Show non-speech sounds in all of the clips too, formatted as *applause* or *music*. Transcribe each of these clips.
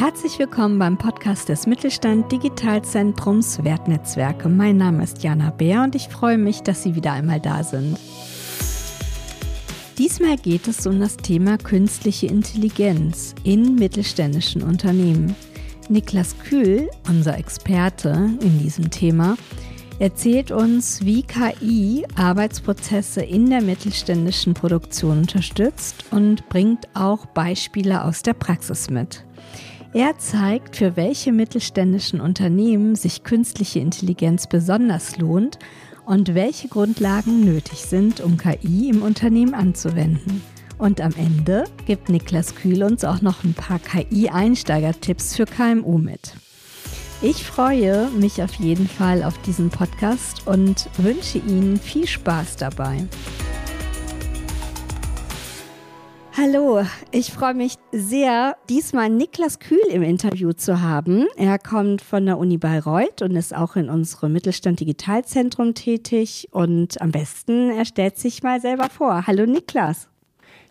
Herzlich willkommen beim Podcast des Mittelstand Digitalzentrums Wertnetzwerke. Mein Name ist Jana Bär und ich freue mich, dass Sie wieder einmal da sind. Diesmal geht es um das Thema künstliche Intelligenz in mittelständischen Unternehmen. Niklas Kühl, unser Experte in diesem Thema, erzählt uns, wie KI Arbeitsprozesse in der mittelständischen Produktion unterstützt und bringt auch Beispiele aus der Praxis mit. Er zeigt, für welche mittelständischen Unternehmen sich künstliche Intelligenz besonders lohnt und welche Grundlagen nötig sind, um KI im Unternehmen anzuwenden. Und am Ende gibt Niklas Kühl uns auch noch ein paar KI-Einsteiger-Tipps für KMU mit. Ich freue mich auf jeden Fall auf diesen Podcast und wünsche Ihnen viel Spaß dabei. Hallo, ich freue mich sehr, diesmal Niklas Kühl im Interview zu haben. Er kommt von der Uni Bayreuth und ist auch in unserem Mittelstand Digitalzentrum tätig. Und am besten, er stellt sich mal selber vor. Hallo Niklas.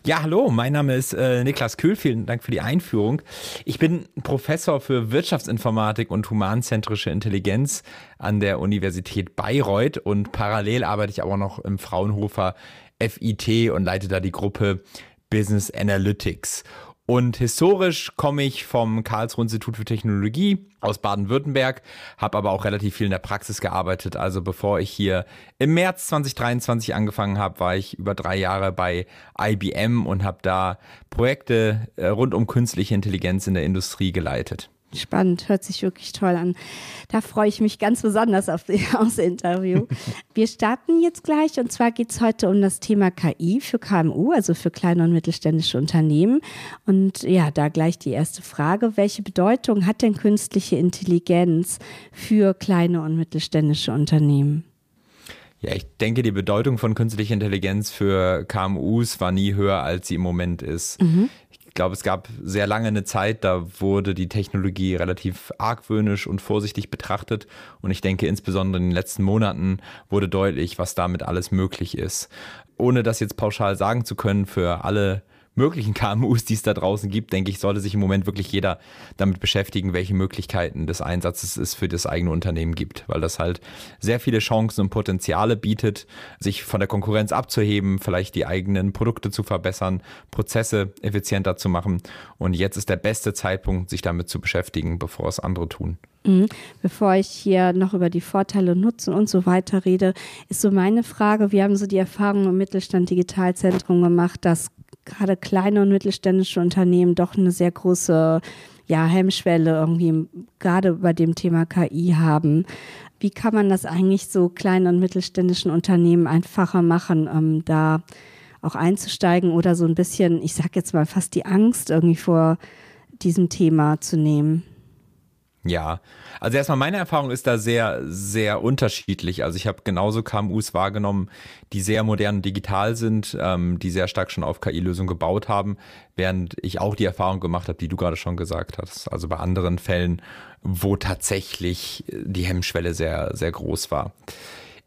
Ja, hallo, mein Name ist äh, Niklas Kühl. Vielen Dank für die Einführung. Ich bin Professor für Wirtschaftsinformatik und humanzentrische Intelligenz an der Universität Bayreuth und parallel arbeite ich aber noch im Fraunhofer FIT und leite da die Gruppe Business Analytics. Und historisch komme ich vom Karlsruhe Institut für Technologie aus Baden-Württemberg, habe aber auch relativ viel in der Praxis gearbeitet. Also bevor ich hier im März 2023 angefangen habe, war ich über drei Jahre bei IBM und habe da Projekte äh, rund um künstliche Intelligenz in der Industrie geleitet. Spannend, hört sich wirklich toll an. Da freue ich mich ganz besonders auf das *laughs* Interview. *laughs* Wir starten jetzt gleich und zwar geht es heute um das Thema KI für KMU, also für kleine und mittelständische Unternehmen. Und ja, da gleich die erste Frage. Welche Bedeutung hat denn künstliche Intelligenz für kleine und mittelständische Unternehmen? Ja, ich denke, die Bedeutung von künstlicher Intelligenz für KMUs war nie höher, als sie im Moment ist. Mhm. Ich glaube, es gab sehr lange eine Zeit, da wurde die Technologie relativ argwöhnisch und vorsichtig betrachtet. Und ich denke, insbesondere in den letzten Monaten wurde deutlich, was damit alles möglich ist. Ohne das jetzt pauschal sagen zu können für alle möglichen *laughs* KMUs, die es da draußen gibt, denke ich, sollte sich im Moment wirklich jeder damit beschäftigen, welche Möglichkeiten des Einsatzes es für das eigene Unternehmen gibt, weil das halt sehr viele Chancen und Potenziale bietet, sich von der Konkurrenz abzuheben, vielleicht die eigenen Produkte zu verbessern, Prozesse effizienter zu machen. Und jetzt ist der beste Zeitpunkt, sich damit zu beschäftigen, bevor es andere tun. Mhm. Bevor ich hier noch über die Vorteile und Nutzen und so weiter rede, ist so meine Frage, wir haben so die Erfahrung im Mittelstand Digitalzentrum gemacht, dass gerade kleine und mittelständische Unternehmen doch eine sehr große ja, Hemmschwelle irgendwie gerade bei dem Thema KI haben. Wie kann man das eigentlich so kleinen und mittelständischen Unternehmen einfacher machen, ähm, da auch einzusteigen oder so ein bisschen, ich sag jetzt mal fast die Angst irgendwie vor diesem Thema zu nehmen? Ja, also erstmal meine Erfahrung ist da sehr, sehr unterschiedlich. Also ich habe genauso KMUs wahrgenommen, die sehr modern digital sind, ähm, die sehr stark schon auf KI-Lösungen gebaut haben, während ich auch die Erfahrung gemacht habe, die du gerade schon gesagt hast. Also bei anderen Fällen, wo tatsächlich die Hemmschwelle sehr, sehr groß war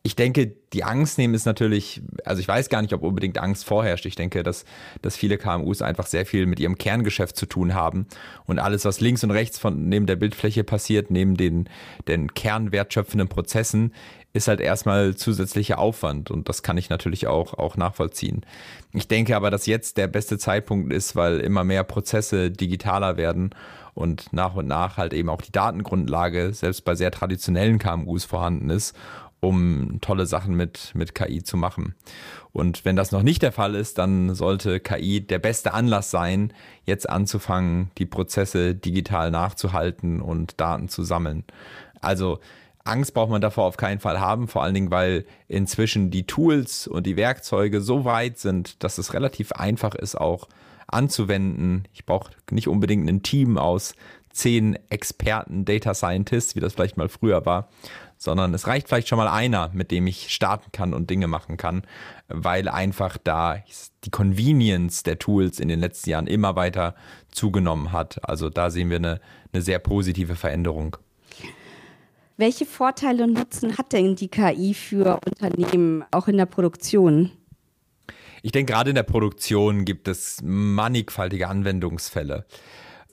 ich denke, die Angst nehmen ist natürlich, also ich weiß gar nicht, ob unbedingt Angst vorherrscht. Ich denke, dass, dass viele KMUs einfach sehr viel mit ihrem Kerngeschäft zu tun haben und alles, was links und rechts von neben der Bildfläche passiert, neben den, den kernwertschöpfenden Prozessen, ist halt erstmal zusätzlicher Aufwand und das kann ich natürlich auch, auch nachvollziehen. Ich denke aber, dass jetzt der beste Zeitpunkt ist, weil immer mehr Prozesse digitaler werden und nach und nach halt eben auch die Datengrundlage selbst bei sehr traditionellen KMUs vorhanden ist um tolle Sachen mit, mit KI zu machen. Und wenn das noch nicht der Fall ist, dann sollte KI der beste Anlass sein, jetzt anzufangen, die Prozesse digital nachzuhalten und Daten zu sammeln. Also Angst braucht man davor auf keinen Fall haben, vor allen Dingen, weil inzwischen die Tools und die Werkzeuge so weit sind, dass es relativ einfach ist, auch anzuwenden. Ich brauche nicht unbedingt ein Team aus zehn Experten, Data Scientists, wie das vielleicht mal früher war, sondern es reicht vielleicht schon mal einer, mit dem ich starten kann und Dinge machen kann, weil einfach da die Convenience der Tools in den letzten Jahren immer weiter zugenommen hat. Also da sehen wir eine, eine sehr positive Veränderung. Welche Vorteile und Nutzen hat denn die KI für Unternehmen, auch in der Produktion? Ich denke, gerade in der Produktion gibt es mannigfaltige Anwendungsfälle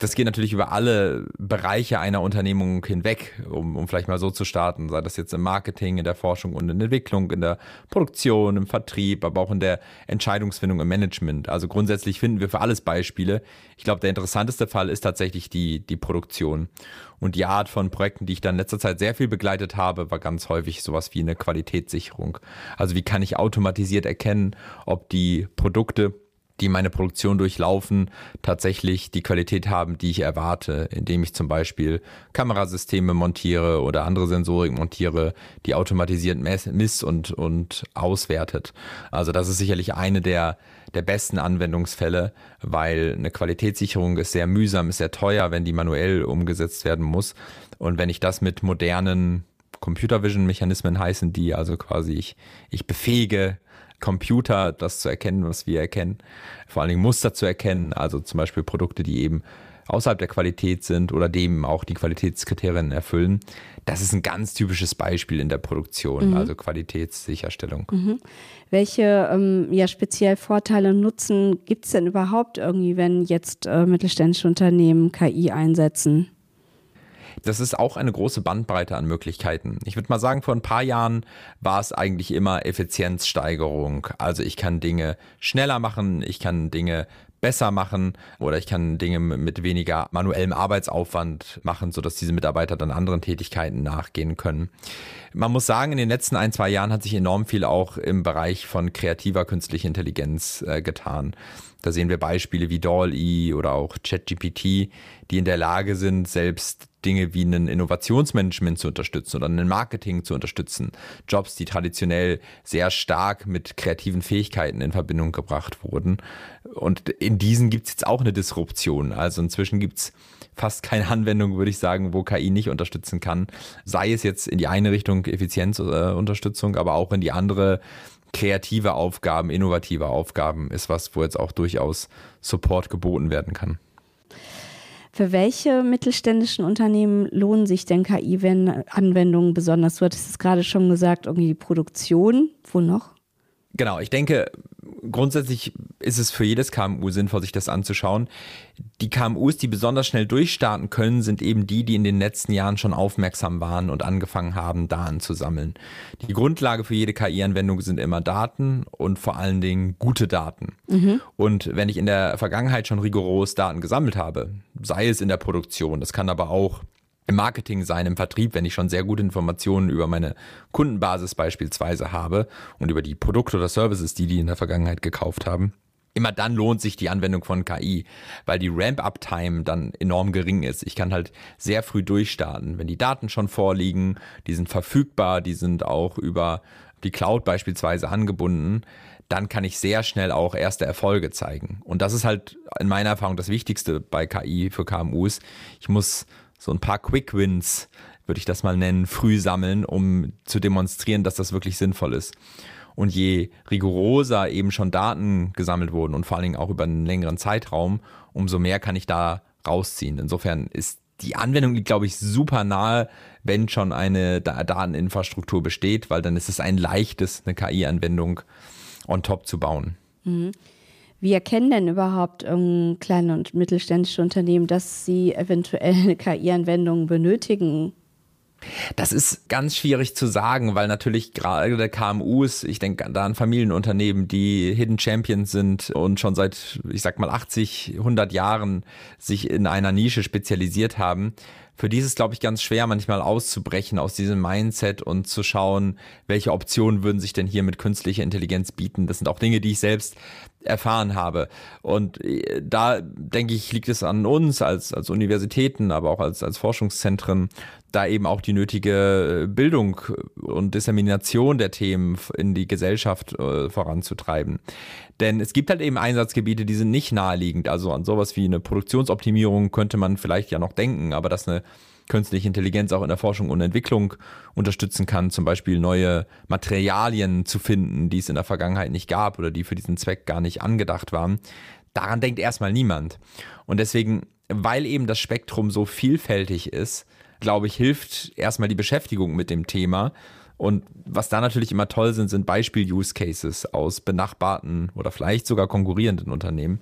das geht natürlich über alle Bereiche einer Unternehmung hinweg, um, um vielleicht mal so zu starten, sei das jetzt im Marketing, in der Forschung und in der Entwicklung, in der Produktion, im Vertrieb, aber auch in der Entscheidungsfindung im Management. Also grundsätzlich finden wir für alles Beispiele. Ich glaube, der interessanteste Fall ist tatsächlich die, die Produktion. Und die Art von Projekten, die ich dann in letzter Zeit sehr viel begleitet habe, war ganz häufig sowas wie eine Qualitätssicherung. Also wie kann ich automatisiert erkennen, ob die Produkte die meine Produktion durchlaufen, tatsächlich die Qualität haben, die ich erwarte, indem ich zum Beispiel Kamerasysteme montiere oder andere Sensorik montiere, die automatisiert miss- und, und auswertet. Also das ist sicherlich eine der, der besten Anwendungsfälle, weil eine Qualitätssicherung ist sehr mühsam, ist sehr teuer, wenn die manuell umgesetzt werden muss. Und wenn ich das mit modernen Computer Vision Mechanismen heißen die, also quasi ich, ich befähige Computer das zu erkennen, was wir erkennen. Vor allen Dingen Muster zu erkennen, also zum Beispiel Produkte, die eben außerhalb der Qualität sind oder dem auch die Qualitätskriterien erfüllen. Das ist ein ganz typisches Beispiel in der Produktion, mhm. also Qualitätssicherstellung. Mhm. Welche ähm, ja, speziell Vorteile und Nutzen gibt es denn überhaupt irgendwie, wenn jetzt äh, mittelständische Unternehmen KI einsetzen? Das ist auch eine große Bandbreite an Möglichkeiten. Ich würde mal sagen, vor ein paar Jahren war es eigentlich immer Effizienzsteigerung. Also ich kann Dinge schneller machen, ich kann Dinge besser machen oder ich kann Dinge mit weniger manuellem Arbeitsaufwand machen, sodass diese Mitarbeiter dann anderen Tätigkeiten nachgehen können. Man muss sagen, in den letzten ein, zwei Jahren hat sich enorm viel auch im Bereich von kreativer künstlicher Intelligenz äh, getan. Da sehen wir Beispiele wie DALL-E oder auch ChatGPT, die in der Lage sind, selbst Dinge wie ein Innovationsmanagement zu unterstützen oder ein Marketing zu unterstützen. Jobs, die traditionell sehr stark mit kreativen Fähigkeiten in Verbindung gebracht wurden. Und in diesen gibt es jetzt auch eine Disruption. Also inzwischen gibt es fast keine Anwendung, würde ich sagen, wo KI nicht unterstützen kann. Sei es jetzt in die eine Richtung Effizienzunterstützung, aber auch in die andere kreative Aufgaben, innovative Aufgaben ist was, wo jetzt auch durchaus Support geboten werden kann. Für welche mittelständischen Unternehmen lohnen sich denn KI-Anwendungen besonders? Du hattest es gerade schon gesagt, irgendwie die Produktion. Wo noch? Genau, ich denke, grundsätzlich ist es für jedes KMU sinnvoll, sich das anzuschauen. Die KMUs, die besonders schnell durchstarten können, sind eben die, die in den letzten Jahren schon aufmerksam waren und angefangen haben, Daten zu sammeln. Die Grundlage für jede KI-Anwendung sind immer Daten und vor allen Dingen gute Daten. Mhm. Und wenn ich in der Vergangenheit schon rigoros Daten gesammelt habe, sei es in der Produktion, das kann aber auch im Marketing sein, im Vertrieb, wenn ich schon sehr gute Informationen über meine Kundenbasis beispielsweise habe und über die Produkte oder Services, die die in der Vergangenheit gekauft haben, immer dann lohnt sich die Anwendung von KI, weil die Ramp-up-Time dann enorm gering ist. Ich kann halt sehr früh durchstarten. Wenn die Daten schon vorliegen, die sind verfügbar, die sind auch über die Cloud beispielsweise angebunden, dann kann ich sehr schnell auch erste Erfolge zeigen. Und das ist halt in meiner Erfahrung das Wichtigste bei KI für KMUs. Ich muss so ein paar Quick Wins, würde ich das mal nennen, früh sammeln, um zu demonstrieren, dass das wirklich sinnvoll ist. Und je rigoroser eben schon Daten gesammelt wurden und vor allen Dingen auch über einen längeren Zeitraum, umso mehr kann ich da rausziehen. Insofern ist die Anwendung glaube ich, super nahe, wenn schon eine Dateninfrastruktur besteht, weil dann ist es ein leichtes, eine KI-Anwendung on top zu bauen. Mhm. Wie erkennen denn überhaupt ähm, kleine und mittelständische Unternehmen, dass sie eventuell eine KI-Anwendung benötigen? Das ist ganz schwierig zu sagen, weil natürlich gerade KMUs, ich denke da an Familienunternehmen, die Hidden Champions sind und schon seit, ich sag mal, 80, 100 Jahren sich in einer Nische spezialisiert haben. Für die ist es, glaube ich, ganz schwer, manchmal auszubrechen aus diesem Mindset und zu schauen, welche Optionen würden sich denn hier mit künstlicher Intelligenz bieten. Das sind auch Dinge, die ich selbst erfahren habe. Und äh, da denke ich, liegt es an uns als, als Universitäten, aber auch als, als Forschungszentren, da eben auch die nötige äh, Bildung und Dissemination der Themen in die Gesellschaft äh, voranzutreiben. Denn es gibt halt eben Einsatzgebiete, die sind nicht naheliegend. Also an sowas wie eine Produktionsoptimierung könnte man vielleicht ja noch denken, aber dass eine künstliche Intelligenz auch in der Forschung und Entwicklung unterstützen kann, zum Beispiel neue Materialien zu finden, die es in der Vergangenheit nicht gab oder die für diesen Zweck gar nicht angedacht waren. Daran denkt erstmal niemand. Und deswegen, weil eben das Spektrum so vielfältig ist, glaube ich, hilft erstmal die Beschäftigung mit dem Thema Und was da natürlich immer toll sind, sind Beispiel-Use-Cases aus benachbarten oder vielleicht sogar konkurrierenden Unternehmen,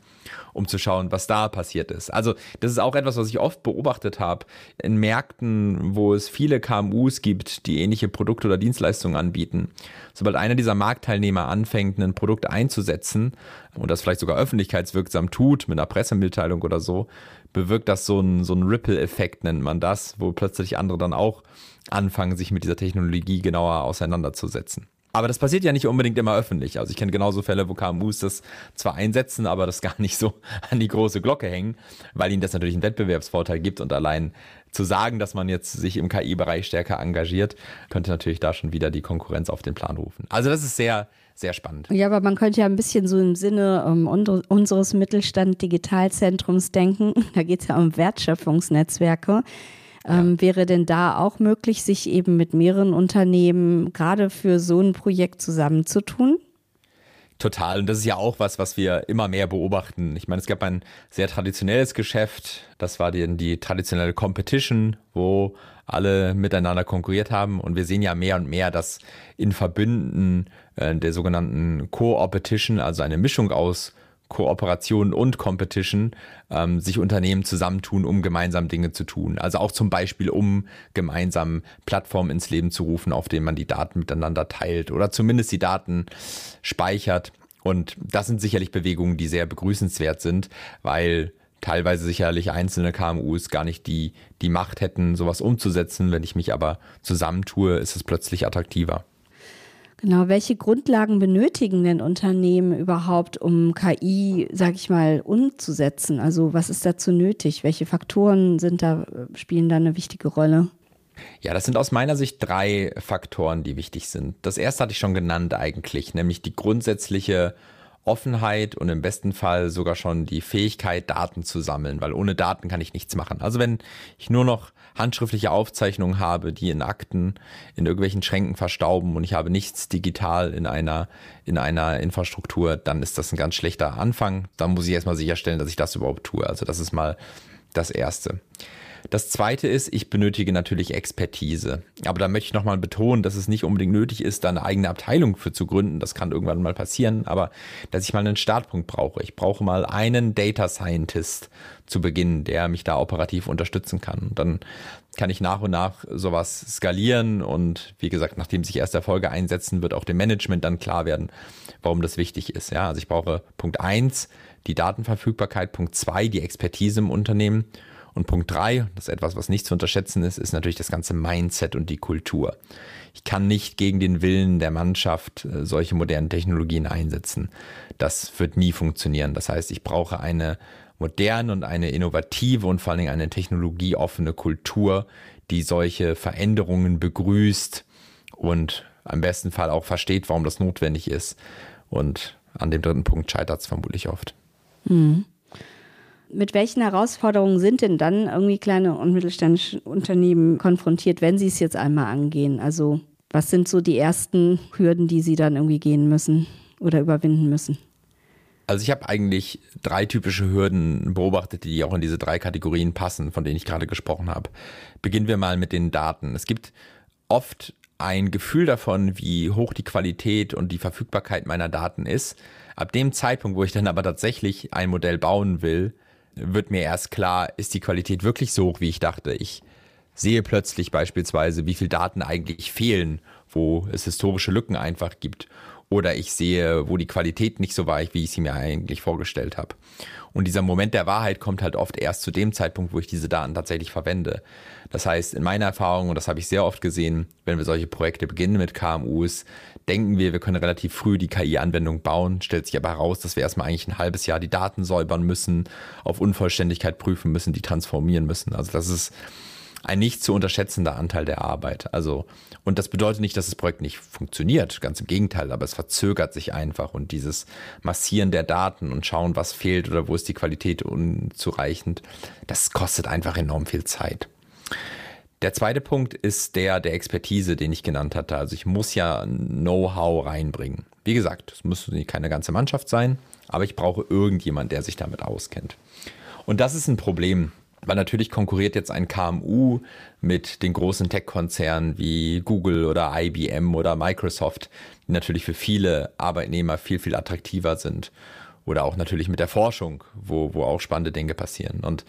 um zu schauen, was da passiert ist. Also das ist auch etwas, was ich oft beobachtet habe in Märkten, wo es viele KMUs gibt, die ähnliche Produkte oder Dienstleistungen anbieten. Sobald einer dieser Marktteilnehmer anfängt, ein Produkt einzusetzen und das vielleicht sogar öffentlichkeitswirksam tut, mit einer Pressemitteilung oder so, bewirkt das so einen, so einen Ripple-Effekt, nennt man das, wo plötzlich andere dann auch anfangen, sich mit dieser Technologie genauer auseinanderzusetzen. Aber das passiert ja nicht unbedingt immer öffentlich. Also ich kenne genauso Fälle, wo KMUs das zwar einsetzen, aber das gar nicht so *laughs* an die große Glocke hängen, weil ihnen das natürlich einen Wettbewerbsvorteil gibt und allein zu sagen, dass man jetzt sich im KI-Bereich stärker engagiert, könnte natürlich da schon wieder die Konkurrenz auf den Plan rufen. Also das ist sehr, sehr spannend. Ja, aber man könnte ja ein bisschen so im Sinne um, unseres Mittelstand Digitalzentrums denken. *laughs* Da geht es ja um Wertschöpfungsnetzwerke. Ähm, Wäre denn da auch möglich, sich eben mit mehreren Unternehmen gerade für so ein Projekt zusammenzutun? Total. Und das ist ja auch was, was wir immer mehr beobachten. Ich meine, es gab ein sehr traditionelles Geschäft. Das war die, die traditionelle Competition, wo alle miteinander konkurriert haben. Und wir sehen ja mehr und mehr, dass in Verbünden äh, der sogenannten Co-Opetition, also eine Mischung aus Kooperation und Competition ähm, sich Unternehmen zusammentun, um gemeinsam Dinge zu tun. Also auch zum Beispiel, um gemeinsam Plattformen ins Leben zu rufen, auf denen man die Daten miteinander teilt oder zumindest die Daten speichert. Und das sind sicherlich Bewegungen, die sehr begrüßenswert sind, weil teilweise sicherlich einzelne KMUs gar nicht die, die Macht hätten, sowas umzusetzen. Wenn ich mich aber zusammentue, ist es plötzlich attraktiver. Genau, welche Grundlagen benötigen denn Unternehmen überhaupt, um KI, sag ich mal, umzusetzen? Also was ist dazu nötig? Welche Faktoren sind da, spielen da eine wichtige Rolle? Ja, das sind aus meiner Sicht drei Faktoren, die wichtig sind. Das erste hatte ich schon genannt eigentlich, nämlich die grundsätzliche Offenheit und im besten Fall sogar schon die Fähigkeit, Daten zu sammeln, weil ohne Daten kann ich nichts machen. Also wenn ich nur noch handschriftliche Aufzeichnungen habe, die in Akten in irgendwelchen Schränken verstauben und ich habe nichts digital in einer, in einer Infrastruktur, dann ist das ein ganz schlechter Anfang. Dann muss ich erstmal sicherstellen, dass ich das überhaupt tue. Also das ist mal das Erste. Das zweite ist, ich benötige natürlich Expertise. Aber da möchte ich nochmal betonen, dass es nicht unbedingt nötig ist, da eine eigene Abteilung für zu gründen. Das kann irgendwann mal passieren. Aber dass ich mal einen Startpunkt brauche. Ich brauche mal einen Data Scientist zu Beginn, der mich da operativ unterstützen kann. Und dann kann ich nach und nach sowas skalieren. Und wie gesagt, nachdem sich erst Erfolge einsetzen, wird auch dem Management dann klar werden, warum das wichtig ist. Ja, also ich brauche Punkt eins die Datenverfügbarkeit, Punkt zwei die Expertise im Unternehmen und Punkt drei, das ist etwas, was nicht zu unterschätzen ist, ist natürlich das ganze Mindset und die Kultur. Ich kann nicht gegen den Willen der Mannschaft äh, solche modernen Technologien einsetzen. Das wird nie funktionieren. Das heißt, ich brauche eine moderne und eine innovative und vor allen Dingen eine technologieoffene Kultur, die solche Veränderungen begrüßt und am besten Fall auch versteht, warum das notwendig ist. Und an dem dritten Punkt scheitert es vermutlich oft. Mhm. Mit welchen Herausforderungen sind denn dann irgendwie kleine und mittelständische Unternehmen konfrontiert, wenn sie es jetzt einmal angehen? Also was sind so die ersten Hürden, die sie dann irgendwie gehen müssen oder überwinden müssen? Also ich habe eigentlich drei typische Hürden beobachtet, die auch in diese drei Kategorien passen, von denen ich gerade gesprochen habe. Beginnen wir mal mit den Daten. Es gibt oft ein Gefühl davon, wie hoch die Qualität und die Verfügbarkeit meiner Daten ist. Ab dem Zeitpunkt, wo ich dann aber tatsächlich ein Modell bauen will, wird mir erst klar, ist die Qualität wirklich so hoch, wie ich dachte. Ich sehe plötzlich beispielsweise, wie viel Daten eigentlich fehlen, wo es historische Lücken einfach gibt. Oder ich sehe, wo die Qualität nicht so war, wie ich sie mir eigentlich vorgestellt habe. Und dieser Moment der Wahrheit kommt halt oft erst zu dem Zeitpunkt, wo ich diese Daten tatsächlich verwende. Das heißt, in meiner Erfahrung, und das habe ich sehr oft gesehen, wenn wir solche Projekte beginnen mit KMUs, denken wir, wir können relativ früh die KI-Anwendung bauen, stellt sich aber heraus, dass wir erstmal eigentlich ein halbes Jahr die Daten säubern müssen, auf Unvollständigkeit prüfen müssen, die transformieren müssen. Also das ist ein nicht zu unterschätzender Anteil der Arbeit. Also, und das bedeutet nicht, dass das Projekt nicht funktioniert, ganz im Gegenteil, aber es verzögert sich einfach und dieses Massieren der Daten und schauen, was fehlt oder wo ist die Qualität unzureichend, das kostet einfach enorm viel Zeit. Der zweite Punkt ist der der Expertise, den ich genannt hatte. Also ich muss ja Know-how reinbringen. Wie gesagt, es muss keine ganze Mannschaft sein, aber ich brauche irgendjemand, der sich damit auskennt. Und das ist ein Problem, Weil natürlich konkurriert jetzt ein KMU mit den großen Tech-Konzernen wie Google oder IBM oder Microsoft, die natürlich für viele Arbeitnehmer viel, viel attraktiver sind. Oder auch natürlich mit der Forschung, wo, wo auch spannende Dinge passieren. Und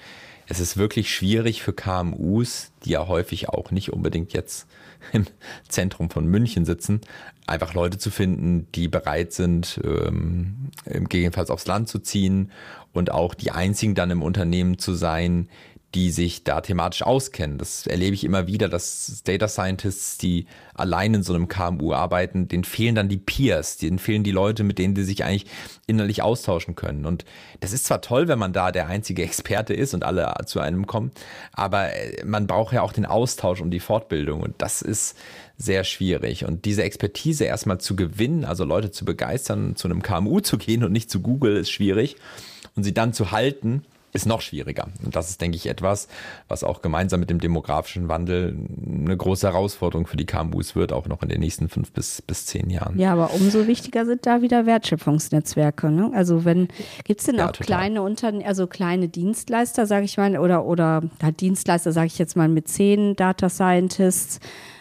es ist wirklich schwierig für KMUs, die ja häufig auch nicht unbedingt jetzt *laughs* im Zentrum von München sitzen, einfach Leute zu finden, die bereit sind, ähm, gegebenenfalls aufs Land zu ziehen und auch die einzigen dann im Unternehmen zu sein, die sich da thematisch auskennen. Das erlebe ich immer wieder, dass Data Scientists, die allein in so einem KMU arbeiten, denen fehlen dann die Peers, denen fehlen die Leute, mit denen die sich eigentlich innerlich austauschen können. Und das ist zwar toll, wenn man da der einzige Experte ist und alle zu einem kommen, aber äh, man braucht ja auch den Austausch und die Fortbildung und das ist sehr schwierig. Und diese Expertise erstmal zu gewinnen, also Leute zu begeistern, zu einem KMU zu gehen und nicht zu Google, ist schwierig. Und sie dann zu halten, ist noch schwieriger. Und das ist, denke ich, etwas, was auch gemeinsam mit dem demografischen Wandel eine große Herausforderung für die KMUs wird, auch noch in den nächsten fünf bis, bis zehn Jahren. Ja, aber umso wichtiger sind da wieder Wertschöpfungsnetzwerke. Ne? Also wenn, gibt es denn ja, auch total. kleine Unternehmen, also kleine Dienstleister, sage ich mal, oder, oder halt Dienstleister, sage ich jetzt mal, mit zehn Data Scientists.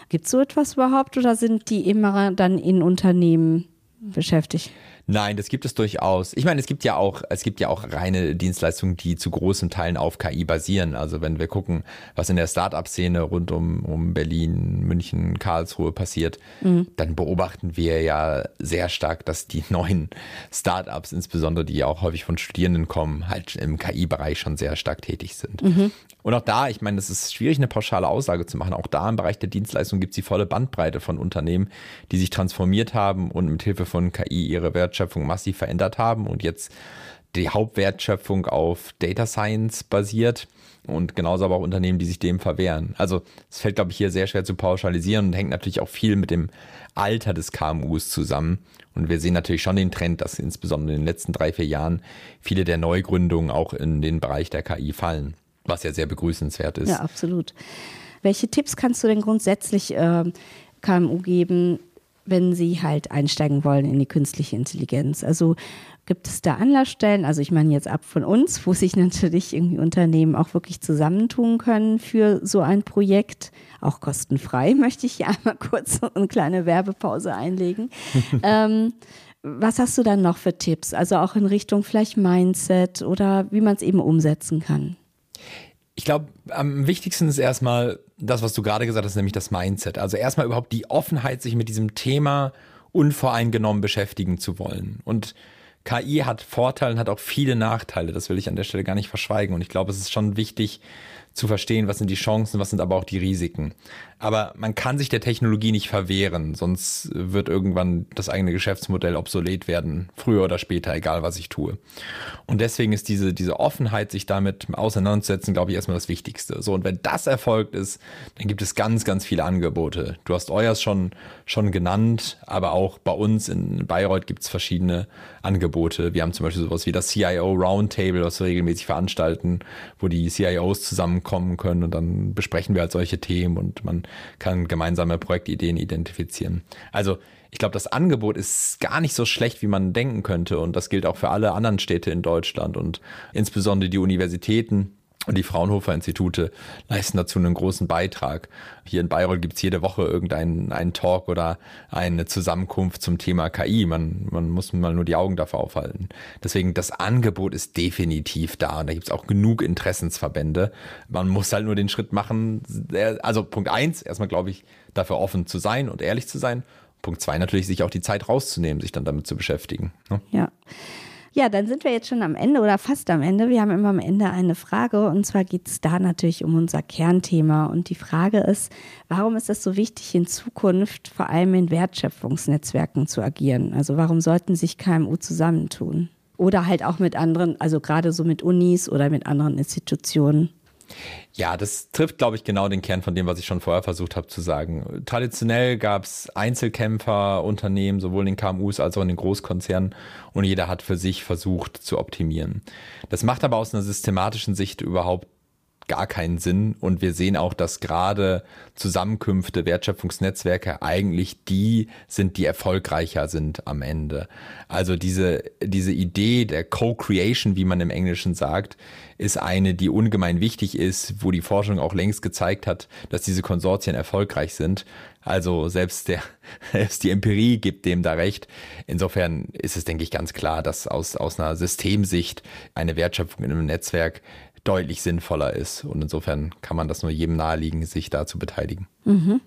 Gibt es so etwas überhaupt oder sind die immer dann in Unternehmen beschäftigt? Nein, das gibt es durchaus. Ich meine, es gibt ja auch, es gibt ja auch reine Dienstleistungen, die zu großen Teilen auf KI basieren. Also wenn wir gucken, was in der Startup-Szene rund um, um Berlin, München, Karlsruhe passiert, mhm. dann beobachten wir ja sehr stark, dass die *laughs* neuen Startups, insbesondere die auch häufig von Studierenden kommen, halt im KI-Bereich schon sehr stark tätig sind. Mhm. Und auch da, ich meine, es ist schwierig, eine pauschale Aussage zu machen. Auch da im Bereich der Dienstleistung gibt es die volle Bandbreite von Unternehmen, die sich transformiert haben und mit Hilfe von KI ihre Wertschöpfung massiv verändert haben und jetzt die Hauptwertschöpfung auf Data Science basiert und genauso aber auch Unternehmen, die sich dem verwehren. Also es fällt, glaube ich, hier sehr schwer zu pauschalisieren und hängt natürlich auch viel mit dem Alter des KMUs zusammen. Und wir sehen natürlich schon den Trend, dass insbesondere in den letzten drei, vier Jahren viele der Neugründungen auch in den Bereich der KI fallen was ja sehr begrüßenswert ist. Ja, absolut. Welche Tipps kannst du denn grundsätzlich äh, KMU geben, wenn sie halt einsteigen wollen in die künstliche Intelligenz? Also gibt es da Anlassstellen, also ich meine jetzt ab von uns, wo sich *laughs* natürlich irgendwie Unternehmen auch wirklich zusammentun können für so ein Projekt, auch kostenfrei, *laughs* möchte ich hier einmal kurz eine kleine Werbepause einlegen. *laughs* ähm, was hast du dann noch für Tipps? Also auch in Richtung vielleicht Mindset oder wie man es eben umsetzen kann? Ich glaube, am wichtigsten ist erstmal das, was du gerade gesagt hast, nämlich das Mindset. Also erstmal überhaupt die Offenheit, sich mit diesem Thema unvoreingenommen beschäftigen zu wollen. Und KI hat Vorteile und hat auch viele Nachteile. Das will ich an der Stelle gar nicht verschweigen. Und ich glaube, es ist schon wichtig zu verstehen, was sind die Chancen, was sind aber auch die Risiken. Aber man kann sich der Technologie nicht verwehren, sonst wird irgendwann das eigene Geschäftsmodell obsolet werden, früher oder später, egal was ich tue. Und deswegen ist diese, diese Offenheit, sich damit auseinanderzusetzen, glaube ich, erstmal das Wichtigste. So, und wenn das erfolgt ist, dann gibt es ganz, ganz viele Angebote. Du hast euers schon, schon genannt, aber auch bei uns in Bayreuth gibt es verschiedene Angebote. Wir haben zum Beispiel sowas wie das CIO Roundtable, was wir regelmäßig veranstalten, wo die CIOs zusammenkommen können und dann besprechen wir halt solche Themen und man kann gemeinsame Projektideen identifizieren. Also ich glaube, das Angebot ist gar nicht so schlecht, wie man denken könnte. Und das gilt auch für alle anderen Städte in Deutschland und insbesondere die Universitäten. Und die Fraunhofer-Institute leisten dazu einen großen Beitrag. Hier in Bayreuth gibt es jede Woche irgendeinen einen Talk oder eine Zusammenkunft zum Thema KI. Man, man muss mal nur die Augen dafür aufhalten. Deswegen, das Angebot ist definitiv da und da gibt es auch genug Interessensverbände. Man muss halt nur den Schritt machen. Also Punkt eins, erstmal glaube ich, dafür offen zu sein und ehrlich zu sein. Punkt zwei natürlich, sich auch die Zeit rauszunehmen, sich dann damit zu beschäftigen. Ne? Ja. Ja, dann sind wir jetzt schon am Ende oder fast am Ende. Wir haben immer am Ende eine Frage und zwar geht es da natürlich um unser Kernthema. Und die Frage ist, warum ist es so wichtig, in Zukunft vor allem in Wertschöpfungsnetzwerken zu agieren? Also warum sollten sich KMU zusammentun? Oder halt auch mit anderen, also gerade so mit Unis oder mit anderen Institutionen. Ja, das trifft, glaube ich, genau den Kern von dem, was ich schon vorher versucht habe zu sagen. Traditionell gab es Einzelkämpfer, Unternehmen, sowohl in den KMUs als auch in den Großkonzernen und jeder hat für sich versucht zu optimieren. Das macht aber aus einer systematischen Sicht überhaupt gar keinen Sinn. Und wir sehen auch, dass gerade Zusammenkünfte, Wertschöpfungsnetzwerke eigentlich die sind, die erfolgreicher sind am Ende. Also diese, diese Idee der Co-Creation, wie man im Englischen sagt, ist eine, die ungemein wichtig ist, wo die Forschung auch längst gezeigt hat, dass diese Konsortien erfolgreich sind. Also selbst der, *laughs* selbst die Empirie gibt dem da recht. Insofern ist es, denke ich, ganz klar, dass aus, aus einer Systemsicht eine Wertschöpfung in einem Netzwerk deutlich sinnvoller ist. Und insofern kann man das nur jedem naheliegen, sich da zu beteiligen. Mhm.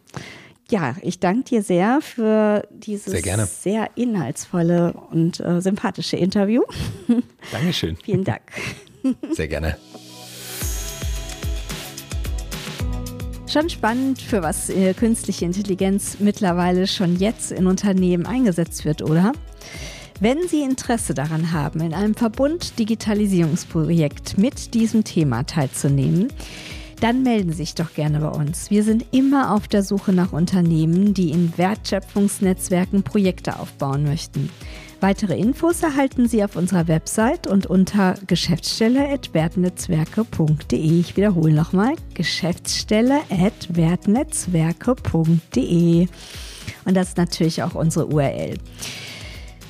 Ja, ich danke dir sehr für dieses sehr, sehr inhaltsvolle und äh, sympathische Interview. *laughs* Dankeschön. Vielen Dank. Sehr gerne. Schon spannend, für was äh, künstliche Intelligenz mittlerweile schon jetzt in Unternehmen eingesetzt wird, oder? Wenn Sie Interesse daran haben, in einem Verbund-Digitalisierungsprojekt mit diesem Thema teilzunehmen, dann melden Sie sich doch gerne bei uns. Wir sind immer auf der Suche nach Unternehmen, die in Wertschöpfungsnetzwerken Projekte aufbauen möchten. Weitere Infos erhalten Sie auf unserer Website und unter geschäftsstelle.wertnetzwerke.de. Ich wiederhole nochmal, geschäftsstelle.wertnetzwerke.de. Und das ist natürlich auch unsere URL.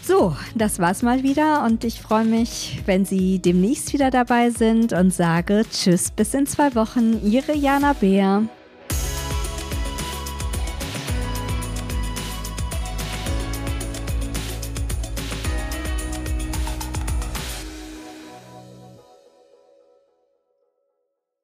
So, das war's mal wieder und ich freue mich, wenn Sie demnächst wieder dabei sind und sage Tschüss bis in zwei Wochen. Ihre Jana Beer.